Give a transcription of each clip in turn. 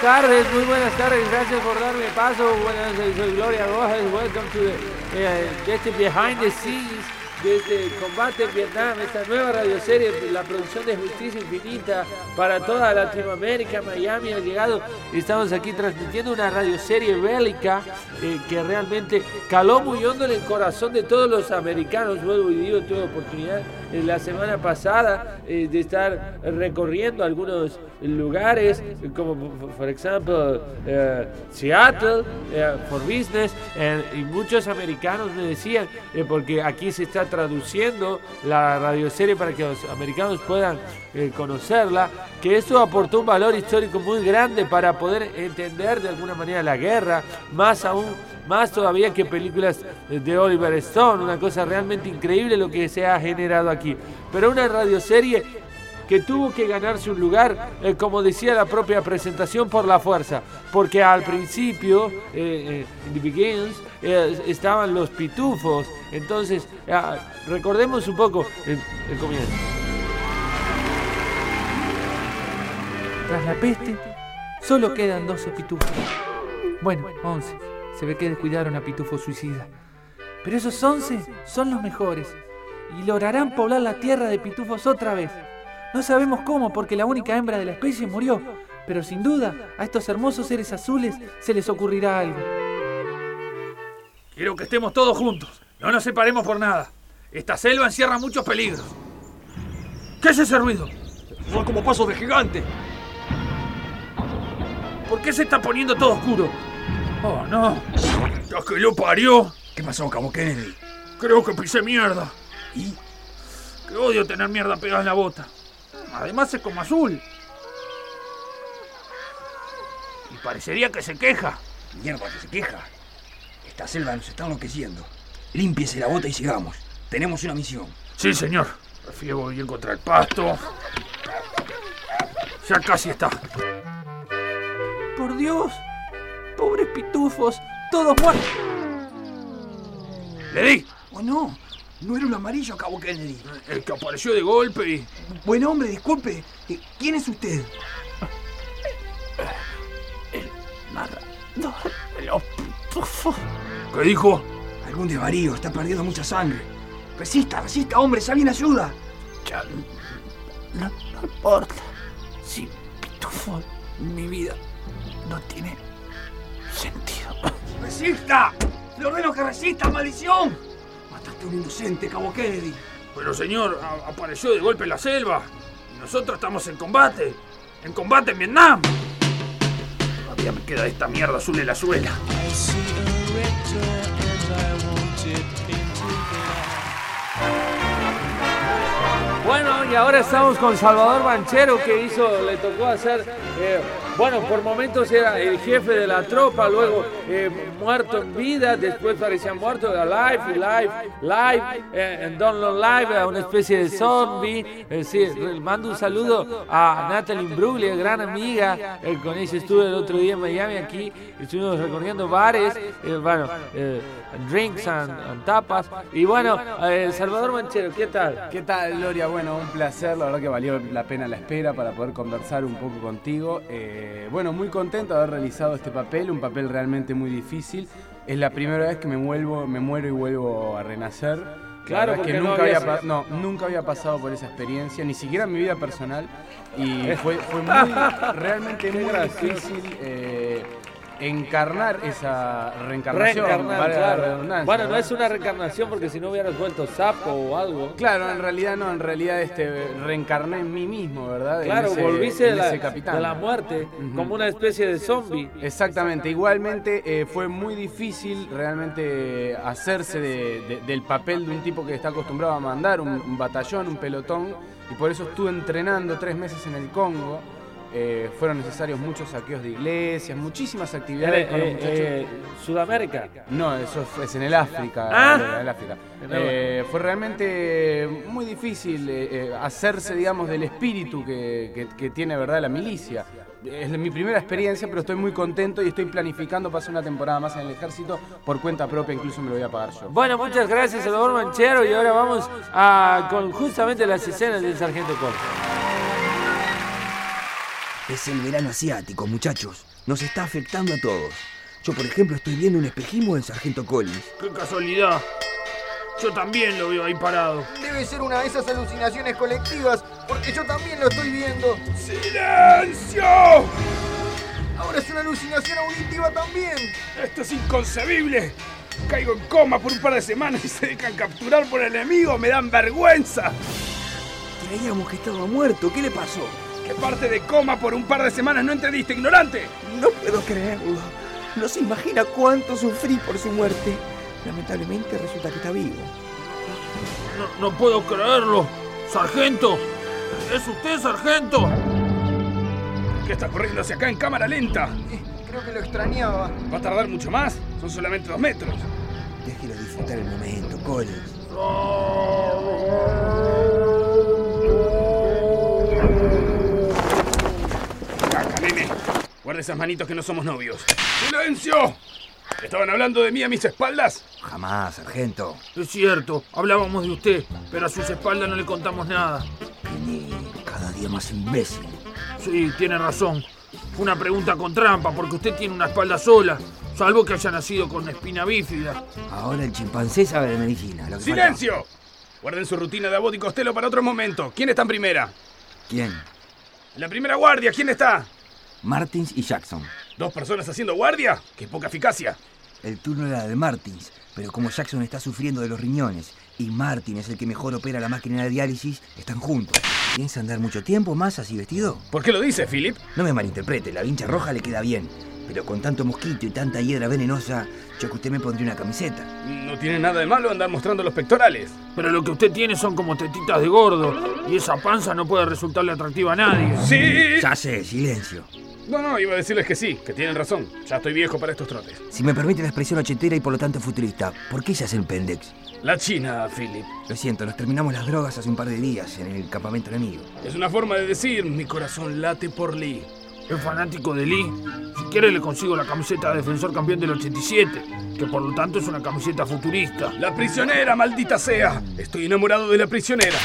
buenas tardes, muy buenas tardes, gracias por darme paso. Buenas, soy Gloria Rojas, welcome to the, este behind the scenes desde este Combate en Vietnam, esta nueva radioserie, la producción de Justicia Infinita para toda Latinoamérica, Miami ha llegado. Estamos aquí transmitiendo una radioserie bélica eh, que realmente caló muy hondo en el corazón de todos los americanos. Vuelvo y digo, tuve oportunidad eh, la semana pasada eh, de estar recorriendo algunos lugares, como por ejemplo Seattle, for Business, y muchos americanos me decían, porque aquí se está traduciendo la radioserie para que los americanos puedan eh, conocerla, que eso aportó un valor histórico muy grande para poder entender de alguna manera la guerra, más aún, más todavía que películas de Oliver Stone, una cosa realmente increíble lo que se ha generado aquí. Pero una radioserie que tuvo que ganarse un lugar, eh, como decía la propia presentación, por la fuerza. Porque al principio, eh, The Begins, estaban los pitufos. Entonces, ah, recordemos un poco el, el comienzo. Tras la peste, solo quedan 12 pitufos. Bueno, 11. Se ve que descuidaron a Pitufo Suicida. Pero esos 11 son los mejores y lograrán poblar la tierra de pitufos otra vez. No sabemos cómo porque la única hembra de la especie murió, pero sin duda a estos hermosos seres azules se les ocurrirá algo. Quiero que estemos todos juntos, no nos separemos por nada. Esta selva encierra muchos peligros. ¿Qué es ese ruido? Son como pasos de gigante. ¿Por qué se está poniendo todo oscuro? Oh, no. Ya que lo parió. ¿Qué pasó, Cabo Kennedy? Creo que pisé mierda. ¿Y? Que odio tener mierda pegada en la bota. Además es como azul. Y parecería que se queja. Mierda que se queja. Esta selva nos está enloqueciendo. Límpiese la bota y sigamos. Tenemos una misión. Sí, señor. Refiego bien contra el pasto. Ya casi está. Por Dios. Pobres pitufos. Todos muertos. ¡Le di! ¡Oh, no! No era un amarillo, Cabo Kennedy. El que apareció de golpe y... Buen hombre, disculpe. Eh, ¿Quién es usted? El narrador de los pitufos. ¿Qué dijo? Algún desvarío, está perdiendo mucha sangre. Resista, resista, hombre, si alguien ayuda. Ya no, no importa. Si pitufo, mi vida no tiene sentido. ¡Resista! ¡Le ordeno que resista, maldición! Mataste a un inocente, Cabo Kennedy. Pero señor, apareció de golpe en la selva. Y nosotros estamos en combate. En combate en Vietnam. Todavía me queda esta mierda azul en la suela. Bueno, y ahora estamos con Salvador Banchero que hizo, le tocó hacer, eh, bueno, por momentos era el jefe de la tropa, luego eh, muerto en vida, después parecía muerto, alive, live, live, eh, en Don't Look Live, una especie de zombie. Eh, sí, mando un saludo a Natalie Imbruglia, gran amiga, eh, con ella estuve el otro día en Miami, aquí estuvimos recorriendo bares, eh, bueno, drinks and, and tapas, y bueno, Salvador Banchero, ¿qué tal? ¿Qué tal, Gloria? Bueno, un placer, la verdad que valió la pena la espera para poder conversar un poco contigo. Bueno, muy contento de haber realizado este papel, un papel realmente muy difícil. Es la primera vez que me, vuelvo, me muero y vuelvo a renacer. La Claro, porque que no nunca, había, habías- pa- no, nunca había pasado por esa experiencia, ni siquiera en mi vida personal. Y fue, fue muy, realmente muy difícil eh, encarnar esa reencarnación. Reencarnar, la claro. redundancia, Bueno, no es una reencarnación porque si no hubieras vuelto sapo o algo. Claro, en realidad no, en realidad este reencarné en mí mismo, ¿verdad? Claro, ese- volviste de la, de la muerte como una especie de zombie. Exactamente, igualmente eh, fue muy difícil realmente hacerse de- de- del papel de un tipo que está acostumbrado a mandar un, un batallón, un pelotón, y por eso estuve entrenando tres meses en el Congo. Eh, fueron necesarios muchos saqueos de iglesias, muchísimas actividades Eh, con los eh, muchachos. eh, Sudamérica. No, eso fue- es en el África. Ah. en el África. En el- Eh, fue realmente muy difícil hacerse, digamos, del espíritu que, que- que tiene, ¿verdad?, la milicia. Es mi primera experiencia, pero estoy muy contento y estoy planificando pasar una temporada más en el ejército por cuenta propia, incluso me lo voy a pagar yo. Bueno, muchas gracias, Salvador Manchero. Y ahora vamos a, con justamente las escenas del Sargento Cox. Es el verano asiático, muchachos. Nos está afectando a todos. Yo, por ejemplo, estoy viendo un espejismo del sargento Collins. ¡Qué casualidad! Yo también lo veo ahí parado. Debe ser una de esas alucinaciones colectivas, porque yo también lo estoy viendo. ¡Silencio! Ahora es una alucinación auditiva también. ¡Esto es inconcebible! Caigo en coma por un par de semanas y se dejan capturar por el enemigo. ¡Me dan vergüenza! Creíamos que estaba muerto. ¿Qué le pasó? ¿Qué parte de coma por un par de semanas no entendiste, ignorante? No puedo creerlo. No se imagina cuánto sufrí por su muerte. Lamentablemente resulta que está vivo. No, no puedo creerlo. ¡Sargento! ¿Es usted, sargento? ¿Qué está corriendo hacia acá en cámara lenta? Creo que lo extrañaba. ¿Va a tardar mucho más? Son solamente dos metros. Déjelo disfrutar el momento, Collins. Caca, Guarda esas manitos que no somos novios. ¡Silencio! ¿Estaban hablando de mí a mis espaldas? Jamás, sargento. Es cierto, hablábamos de usted, pero a sus espaldas no le contamos nada. Viene cada día más imbécil. Sí, tiene razón. Fue una pregunta con trampa, porque usted tiene una espalda sola, salvo que haya nacido con espina bífida. Ahora el chimpancé sabe de medicina. Lo que ¡Silencio! Guarden su rutina de Abbott y Costello para otro momento. ¿Quién está en primera? ¿Quién? La primera guardia, ¿quién está? Martins y Jackson. ¿Dos personas haciendo guardia? ¡Qué poca eficacia! El turno era de Martins, pero como Jackson está sufriendo de los riñones y Martin es el que mejor opera la máquina de diálisis, están juntos. ¿Piensa andar mucho tiempo más así vestido? ¿Por qué lo dice, Philip? No me malinterprete, la vincha roja le queda bien. Pero con tanto mosquito y tanta hiedra venenosa, yo que usted me pondría una camiseta. No tiene nada de malo andar mostrando los pectorales. Pero lo que usted tiene son como tetitas de gordo. Y esa panza no puede resultarle atractiva a nadie. ¡Sí! Ya sé, silencio. No, no, iba a decirles que sí, que tienen razón. Ya estoy viejo para estos trotes. Si me permite la expresión ochentera y por lo tanto futurista, ¿por qué se hace el pendex? La China, Philip. Lo siento, nos terminamos las drogas hace un par de días en el campamento enemigo. Es una forma de decir, mi corazón late por Lee. Es fanático de Lee. Si quiere le consigo la camiseta de defensor campeón del 87, que por lo tanto es una camiseta futurista. La prisionera, maldita sea. Estoy enamorado de la prisionera.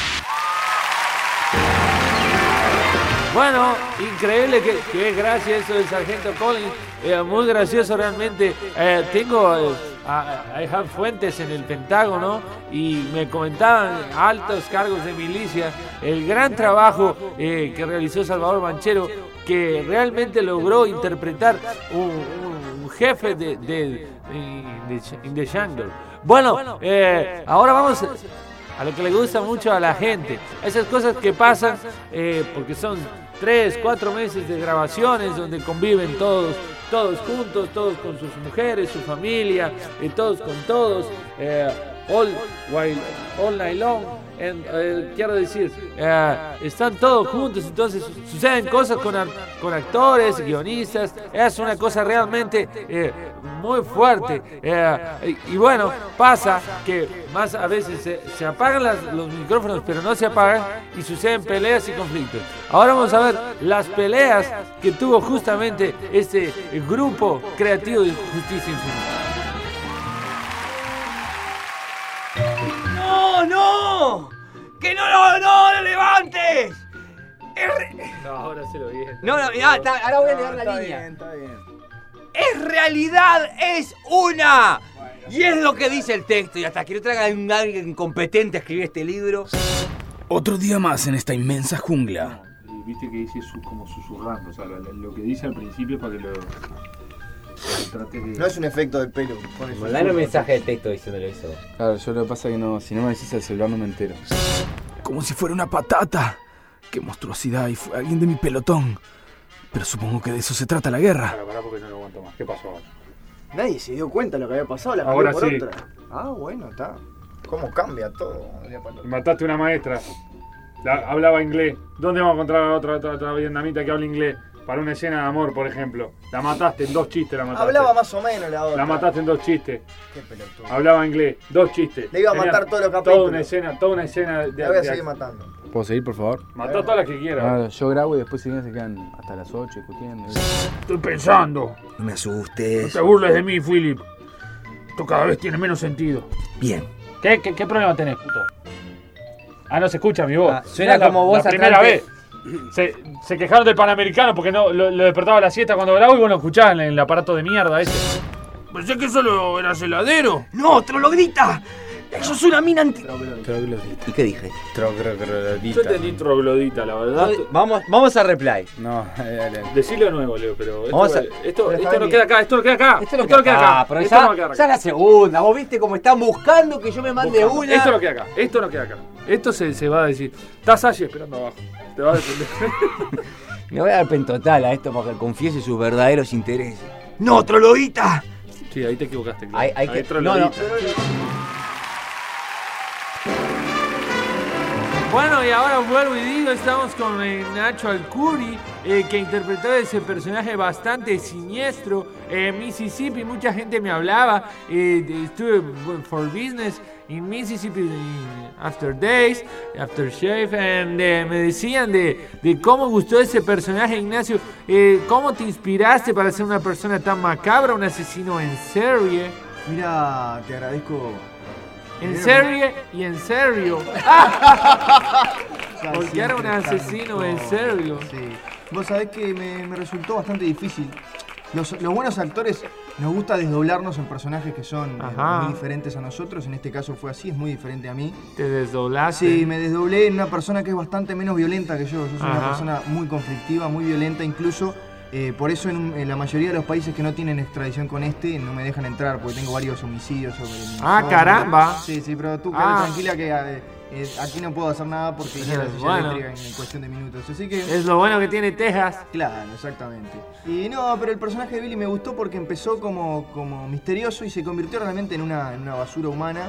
Bueno, increíble que, que es gracia eso del sargento Collins. Eh, muy gracioso realmente. Eh, tengo, eh, a- fuentes en el Pentágono y me comentaban altos cargos de milicia el gran trabajo eh, que realizó Salvador Manchero, que realmente logró interpretar un, jefe de, de, the- in the jungle. Bueno, eh, ahora vamos a lo que le gusta mucho a la gente. Esas cosas que pasan eh, porque son tres, cuatro meses de grabaciones donde conviven todos, todos juntos, todos con sus mujeres, su familia, y todos con todos, eh, all, while, all night long. Eh, quiero decir, eh, están todos juntos, entonces su- suceden cosas con, con actores, guionistas, es una cosa realmente eh, muy fuerte. eh, y, bueno, pasa que más a veces se, se apagan las- los micrófonos, pero no se apagan y suceden peleas y conflictos. Ahora vamos a ver las peleas que tuvo justamente este grupo creativo de Justicia Infinita. ¡No, no! ¡Que no lo, no, lo levantes! No, ahora se lo dije. No, no, ya, está, ahora voy a leer la línea. Es realidad, es una. Y es lo que dice el texto. Y hasta que no traiga un alguien competente a escribir este libro. Otro día más en esta inmensa jungla. Y viste que dice su- como susurrando, o sea, lo, lo que dice al principio para que lo, de... No es un efecto del pelo. Mandale un mensaje de texto diciéndole eso. Claro, yo lo que pasa es que no, si no me decís el celular no me entero. Como si fuera una patata. ¡Qué monstruosidad! Y fue alguien de mi pelotón. Pero supongo que de eso se trata la guerra. Pará, pará, porque no lo aguanto más. ¿Qué pasó ahora? Nadie se dio cuenta de lo que había pasado, la Ahora por sí. otra. Ah, bueno, está. ¿Cómo cambia todo? para? Mataste una maestra. La- hablaba inglés. ¿Dónde vamos a encontrar a otra, otra, otra vietnamita que habla inglés? Para una escena de amor, por ejemplo. La mataste en dos chistes, la mataste. Hablaba más o menos la otra. La mataste en dos chistes. Qué pelotudo. Hablaba inglés. Dos chistes. Le iba a Tenía matar todos los Toda capítulos. una escena, toda una escena de... La voy a de- seguir matando. ¿Puedo seguir, por favor? Mató todas las que quiera. Ah, yo grabo y después si quieren se quedan hasta las 8 discutiendo. Estoy pensando. No me No asustes. te burles de mí, Philip. Esto cada vez tiene menos sentido. Bien. ¿Qué, qué, qué problema tenés, puto? Ah, no se escucha mi voz. Ah, suena la- como vos La primera vez. se, se quejaron del Panamericano porque no lo, lo despertaba a la siesta cuando grabo y vos lo escuchaban en el aparato de mierda ese. Pensé que solo eras heladero. ¡No, troglodita! ¡Eso es una mina anti... ¿Y qué dije? Yo entendí troglodita, la verdad. Vamos, vamos a reply. No, dale. Decilo de nuevo, Leo, pero esto, Vamos a- esto, esto no queda acá, esto no queda acá. Esto no queda acá, pero esto ya, no queda acá. ya la segunda. Vos viste cómo están buscando que yo me mande Buscando. una. Esto no queda acá, esto no queda acá. Esto se, se va a decir. Estás allí esperando abajo. Te va a defender. Me voy a dar pentotal a esto para que confiese sus verdaderos intereses. ¡No, troglodita! Sí, ahí te equivocaste. claro. Hay, hay Ahí que. troglodita. No, no. Bueno, y ahora vuelvo y digo, estamos con eh, Nacho Alcuri, eh, que interpretó ese personaje bastante siniestro en Mississippi. Mucha gente me hablaba, eh, estuve for business in Mississippi in After Days, After Shave, and eh, me decían de, de cómo gustó ese personaje, Ignacio. Eh, ¿Cómo te inspiraste para ser una persona tan macabra, un asesino en serie? Mira, te agradezco. En serie y en serio. Porque era un asesino en serio. Sí. Vos sabés que me, me resultó bastante difícil. Los, los buenos actores nos gusta desdoblarnos en personajes que son eh, muy diferentes a nosotros. En este caso fue así, es muy diferente a mí. Te desdoblaste. Sí, me desdoblé en una persona que es bastante menos violenta que yo. Yo soy Ajá. una persona muy conflictiva, muy violenta incluso. Eh, por eso en, en la mayoría de los países que no tienen extradición con este no me dejan entrar porque tengo varios homicidios sobre mi Ah, caramba. Sí, sí, pero tú quédate Ah. tranquila que eh, eh, aquí no puedo hacer nada porque iría a la silla Bueno. eléctrica en cuestión de minutos. Así que... Es lo bueno que tiene Texas. Claro, exactamente. Y no, pero el personaje de Billy me gustó porque empezó como, como misterioso y se convirtió realmente en una, en una basura humana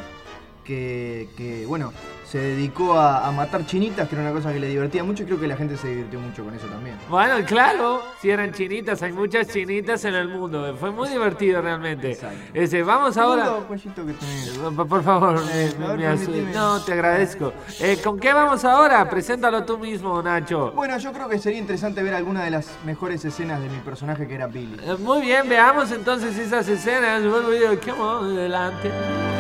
que, que, bueno, se dedicó a, a matar chinitas, que era una cosa que le divertía mucho y creo que la gente se divirtió mucho con eso también. Bueno, claro, si eran chinitas, hay muchas chinitas en el mundo. Fue muy divertido realmente. Exacto. Ese, vamos ahora. Que tenés. Por favor, eh, me no, te agradezco. Eh, ¿Con qué vamos ahora? Preséntalo tú mismo, Nacho. Bueno, yo creo que sería interesante ver alguna de las mejores escenas de mi personaje que era Billy. Eh, Muy bien, veamos entonces esas escenas. Vuelvo y digo, come on, adelante.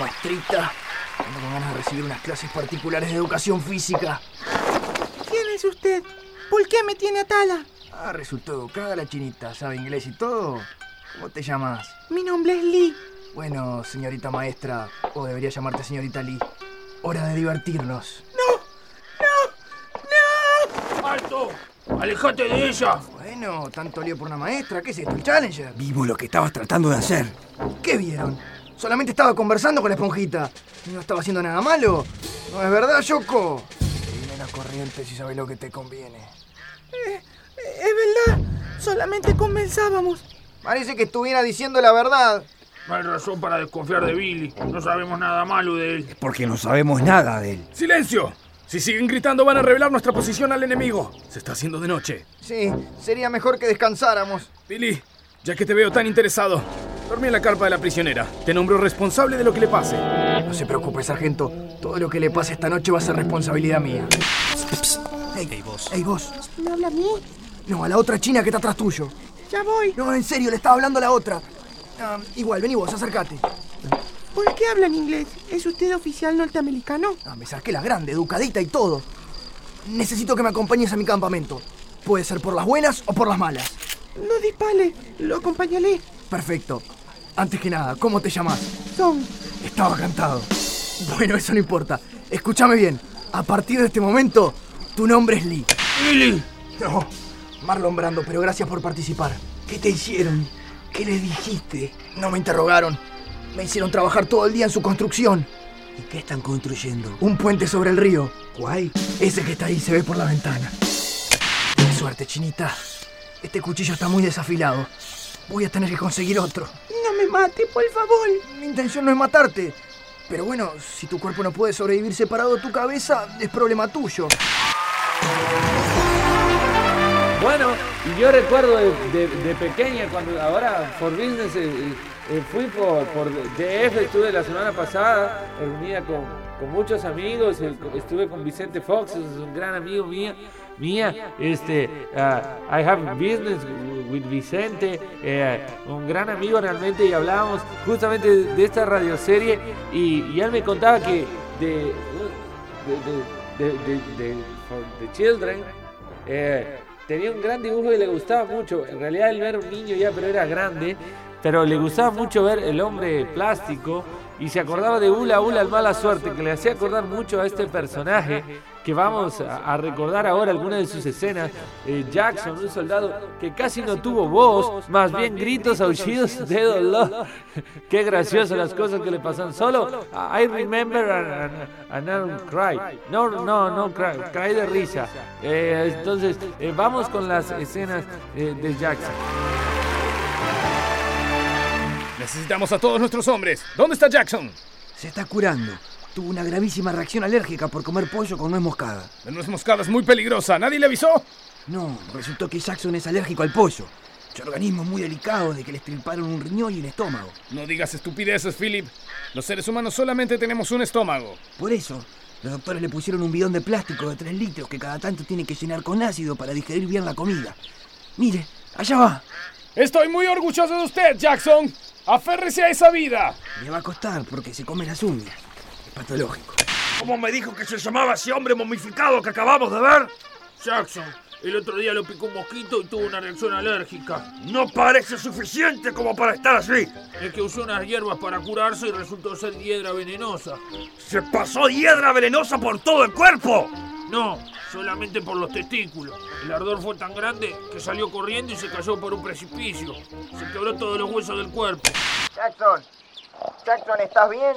Maestrita. Ando con ganas de recibir unas clases particulares de educación física. ¿Quién es usted? ¿Por qué me tiene a tala? Ah, resultó educada la chinita, sabe inglés y todo. ¿Cómo te llamas? Mi nombre es Lee. Bueno, señorita maestra, o debería llamarte señorita Lee. Hora de divertirnos. ¡Alto! ¡Alejate de ella! Bueno, tanto lío por una maestra. ¿Qué es esto? ¿El Challenger? Vimos lo que estabas tratando de hacer. ¿Qué vieron? Solamente estaba conversando con la esponjita. No estaba haciendo nada malo. ¿No es verdad, Yoko? Viene la corriente si sabes lo que te conviene. Eh, Es verdad. Solamente comenzábamos. Parece que estuviera diciendo la verdad. No hay razón para desconfiar de Billy. No sabemos nada malo de él. Porque no sabemos nada de él. ¡Silencio! Si siguen gritando van a revelar nuestra posición al enemigo. Se está haciendo de noche. Sí, sería mejor que descansáramos. Billy, ya que te veo tan interesado, dormí en la carpa de la prisionera. Te nombro responsable de lo que le pase. No se preocupe, sargento. Todo lo que le pase esta noche va a ser responsabilidad mía. Ey, vos. Ey, vos. ¿Me habla a mí? No, a la otra china que está atrás tuyo. Ya voy. No, en serio, le estaba hablando a la otra. Ah, igual, vení vos, acércate. ¿Por qué habla en inglés? ¿Es usted oficial norteamericano? Ah, me saqué la grande, educadita y todo. Necesito que me acompañes a mi campamento. Puede ser por las buenas o por las malas. No dispare. Lo acompañaré. Perfecto. Antes que nada, ¿cómo te llamas? Son. Estaba cantado. Bueno, eso no importa. Escúchame bien. A partir de este momento, tu nombre es Lee. ¡Billy! No, Marlon Brando, pero gracias por participar. ¿Qué te hicieron? ¿Qué les dijiste? No me interrogaron. Me hicieron trabajar todo el día en su construcción. ¿Y qué están construyendo? Un puente sobre el río. ¿Cuál? Ese que está ahí se ve por la ventana. Qué suerte, chinita. Este cuchillo está muy desafilado. Voy a tener que conseguir otro. No me mate, por favor. Mi intención no es matarte. Pero bueno, si tu cuerpo no puede sobrevivir separado de tu cabeza, es problema tuyo. Bueno, y yo recuerdo de, de- de pequeña, cuando ahora por business eh, eh, fui por, por DF, estuve la semana pasada reunida con, con muchos amigos, eh, estuve con Vicente Fox, es un gran amigo mía, mía, este, ah, I have business with Vicente, eh, un gran amigo realmente, y hablábamos justamente de, esta radioserie, y, y él me contaba que de, de- de- the Children. Eh, tenía un gran dibujo y le gustaba mucho. En realidad él era un niño ya, pero era grande. Pero le gustaba mucho ver el hombre plástico y se acordaba de Ula Ula, el mala suerte, que le hacía acordar mucho a este personaje que vamos a, recordar ahora algunas de sus escenas. Eh, Jackson, un soldado que casi no tuvo voz, más bien gritos, aullidos de dolor. Qué gracioso las cosas que le pasan. Solo I remember and, and- and cry. No, no, no, cry, cry de risa. Eh, entonces, eh, vamos con las escenas de Jackson. Necesitamos a todos nuestros hombres. ¿Dónde está Jackson? Se está curando. Tuvo una gravísima reacción alérgica por comer pollo con nuez moscada. La nuez moscada es muy peligrosa. ¿Nadie le avisó? No, resultó que Jackson es alérgico al pollo. Su organismo es muy delicado de que le estriparon un riñón y el estómago. No digas estupideces, Philip. Los seres humanos solamente tenemos un estómago. Por eso, los doctores le pusieron un bidón de plástico de 3 litros que cada tanto tiene que llenar con ácido para digerir bien la comida. Mire, allá va. Estoy muy orgulloso de usted, Jackson. Aférrese a esa vida. Le va a costar porque se come las uñas. Es patológico. ¿Cómo me dijo que se llamaba ese hombre momificado que acabamos de ver? Jackson, el otro día lo picó un mosquito y tuvo una reacción alérgica. No parece suficiente como para estar así. Es que usó unas hierbas para curarse y resultó ser hiedra venenosa. Se pasó hiedra venenosa por todo el cuerpo. No, solamente por los testículos. El ardor fue tan grande que salió corriendo y se cayó por un precipicio. Se quebró todos los huesos del cuerpo. Jackson, Jackson, ¿estás bien?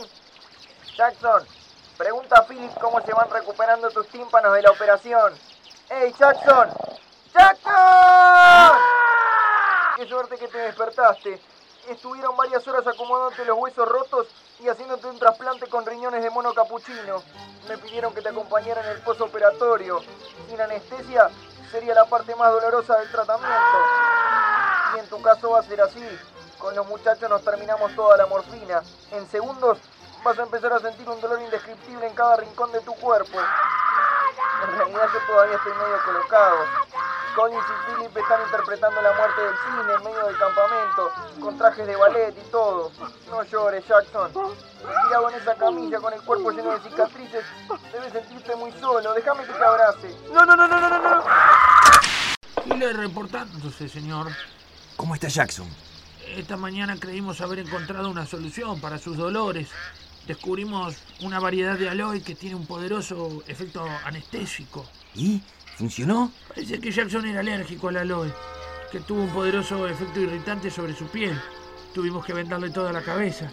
Jackson, pregunta a Philip cómo se van recuperando tus tímpanos de la operación. ¡Ey, Jackson! ¡Jackson! ¡Qué suerte que te despertaste! Estuvieron varias horas acomodándote los huesos rotos y haciéndote un trasplante con riñones de mono capuchino. Me pidieron que te acompañara en el posoperatorio. Sin anestesia sería la parte más dolorosa del tratamiento. Y en tu caso va a ser así. Con los muchachos nos terminamos toda la morfina. En segundos vas a empezar a sentir un dolor indescriptible en cada rincón de tu cuerpo. En realidad yo todavía estoy medio colocado. Collins y Philip están interpretando la muerte del cine en medio del campamento, con trajes de ballet y todo. No llores, Jackson. Tirado en esa camilla con el cuerpo lleno de cicatrices, debes sentirte muy solo. Déjame que te abrace. No, no, no, no, no, no, no. Y le reportándose, señor. ¿Cómo está Jackson? Esta mañana creímos haber encontrado una solución para sus dolores. Descubrimos una variedad de aloe que tiene un poderoso efecto anestésico. ¿Y? ¿Funcionó? Parece que Jackson era alérgico al aloe, que tuvo un poderoso efecto irritante sobre su piel. Tuvimos que vendarle toda la cabeza.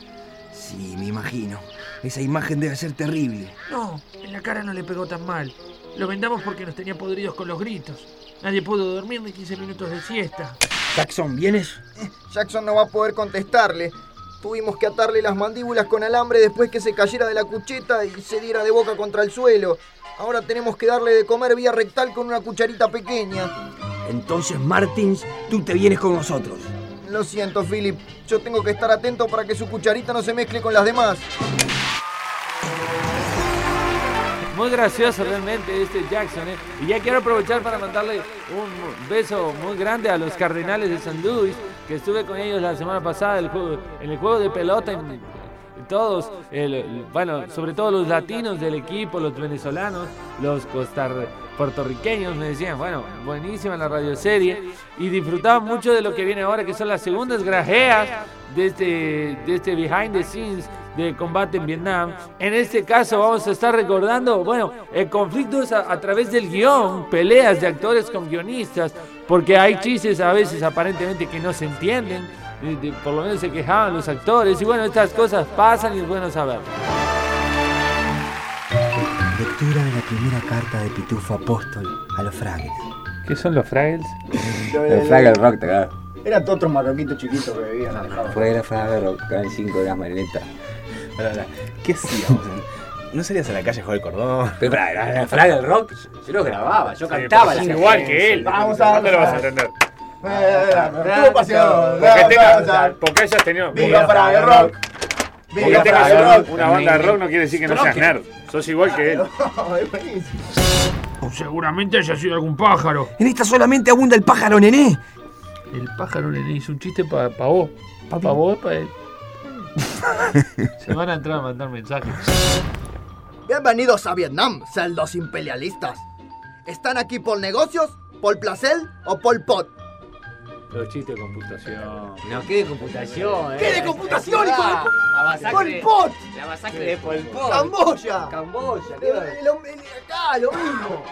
Sí, me imagino. Esa imagen debe ser terrible. No, en la cara no le pegó tan mal. Lo vendamos porque nos tenía podridos con los gritos. Nadie pudo dormir ni 15 minutos de siesta. Jackson, ¿vienes? Jackson no va a poder contestarle. Tuvimos que atarle las mandíbulas con alambre después que se cayera de la cucheta y se diera de boca contra el suelo. Ahora tenemos que darle de comer vía rectal con una cucharita pequeña. Entonces, Martins, tú te vienes con nosotros. Lo siento, Philip. Yo tengo que estar atento para que su cucharita no se mezcle con las demás. Muy gracioso realmente este Jackson. ¿eh? Y ya quiero aprovechar para mandarle un beso muy grande a los Cardenales de San Luis, que estuve con ellos la semana pasada el juego- en el juego de pelota. En, todos, el- bueno, sobre todo los latinos del equipo, los venezolanos, los puertorriqueños, me decían, bueno, buenísima la radioserie. Y disfrutaban mucho de lo que viene ahora, que son las segundas grajeas de este, de este behind the scenes de combate en Vietnam. En este caso vamos a estar recordando, bueno, el conflicto es a, a través del guion, peleas de actores con guionistas, porque hay chistes a veces aparentemente que no se entienden, de- de- por lo menos se quejaban los actores, y bueno, estas cosas pasan y es bueno saberlo. Lectura de la primera carta de Pitufo Apóstol a los Fraggles. ¿Qué son los Fraggles? El Fraggle Rock, te. Eran todos otros macaquitos chiquitos que vivían. Fuera Fraggle Rock, eran 5 de las marionetas. ¿Qué hacíamos? ¿No salías a la calle a jugar el cordón? Pero para, Fraggle Rock, yo lo grababa, yo cantaba. pero la es igual que él. Vamos a- ¿Cuándo lo vas a entender? Tuvo pasión. Porque, tengas, porque hayas tenido. Viva Fraggle Rock. Porque Viva tengas Fraggle una, Rock. una banda de rock no quiere decir que no seas nerd. Sos igual que él. Es buenísimo. O seguramente haya sido algún pájaro. En esta solamente abunda el pájaro nené. El pájaro le hizo un chiste para vos. Para vos, para él. Se van a entrar a mandar mensajes. Bienvenidos a Vietnam, celdos imperialistas. ¿Están aquí por negocios, por placer o por pot? Los chistes de computación. No, ¿qué de computación? ¿Qué eh? de computación, hijo de pu- La masacre. ¡Pol Pot! La masacre de Pol Pot. ¡Camboya! Camboya, Lo- lo- acá, lo mismo.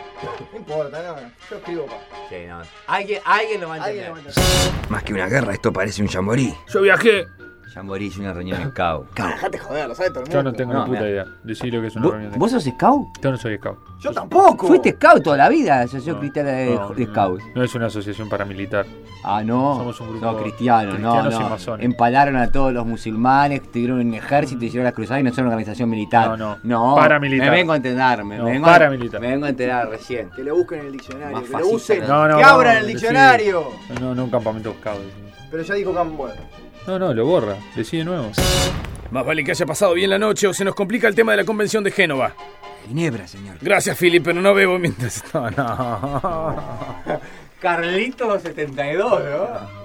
No importa, no. Yo escribo pa. Sí, no. Alguien, alguien lo va a Alguien entender. lo va a entender. Más que una guerra, esto parece un jamborí. Yo viajé. Jamboree es una reunión en CAO. Dejate joder, lo sabe todo el Yo no tengo No, ni puta mira. idea. Decí lo que es una ¿Vos, reunión de vos sos scout? Yo no soy scout. Yo tampoco. Fuiste scout toda la vida, asociación No, cristiana de, no, de no. scout. No es una asociación paramilitar. Ah, no. Somos un grupo no, cristianos, no, y no. masones. Empalaron a todos los musulmanes, tuvieron un ejército, hicieron la cruzada y no son una organización militar. No, no. No, Paramilitar. Me vengo a enterar, me, No, me vengo paramilitar. A, me vengo a enterar recién. Que lo busquen en el diccionario, Más que lo usen. No, no, que abran el diccionario. No, no, un campamento scout. Pero ya dijo Camboya. No, no, lo borra. Decí de nuevo. Más vale que haya pasado bien la noche o se nos complica el tema de la convención de Génova. Ginebra, señor. Gracias, Philip, pero no bebo mientras. No, no. Carlito 72, ¿no?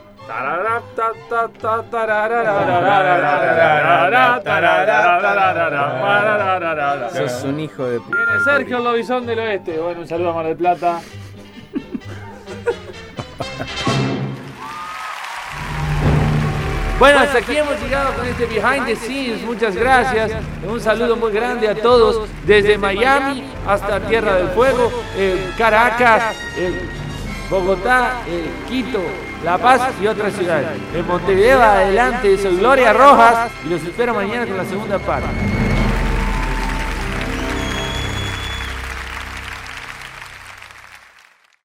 Sos un hijo de puta. Viene Sergio el Lobizón del Oeste. Bueno, un saludo a Mar del Plata. Bueno, hasta aquí hemos llegado con este Behind the Scenes. Muchas gracias. Un saludo muy grande a todos desde Miami hasta Tierra del Fuego, eh, Caracas, eh, Bogotá, eh, Quito, La Paz y otras ciudades. En Montevideo, adelante, soy Gloria Rojas y los espero mañana con la segunda parte.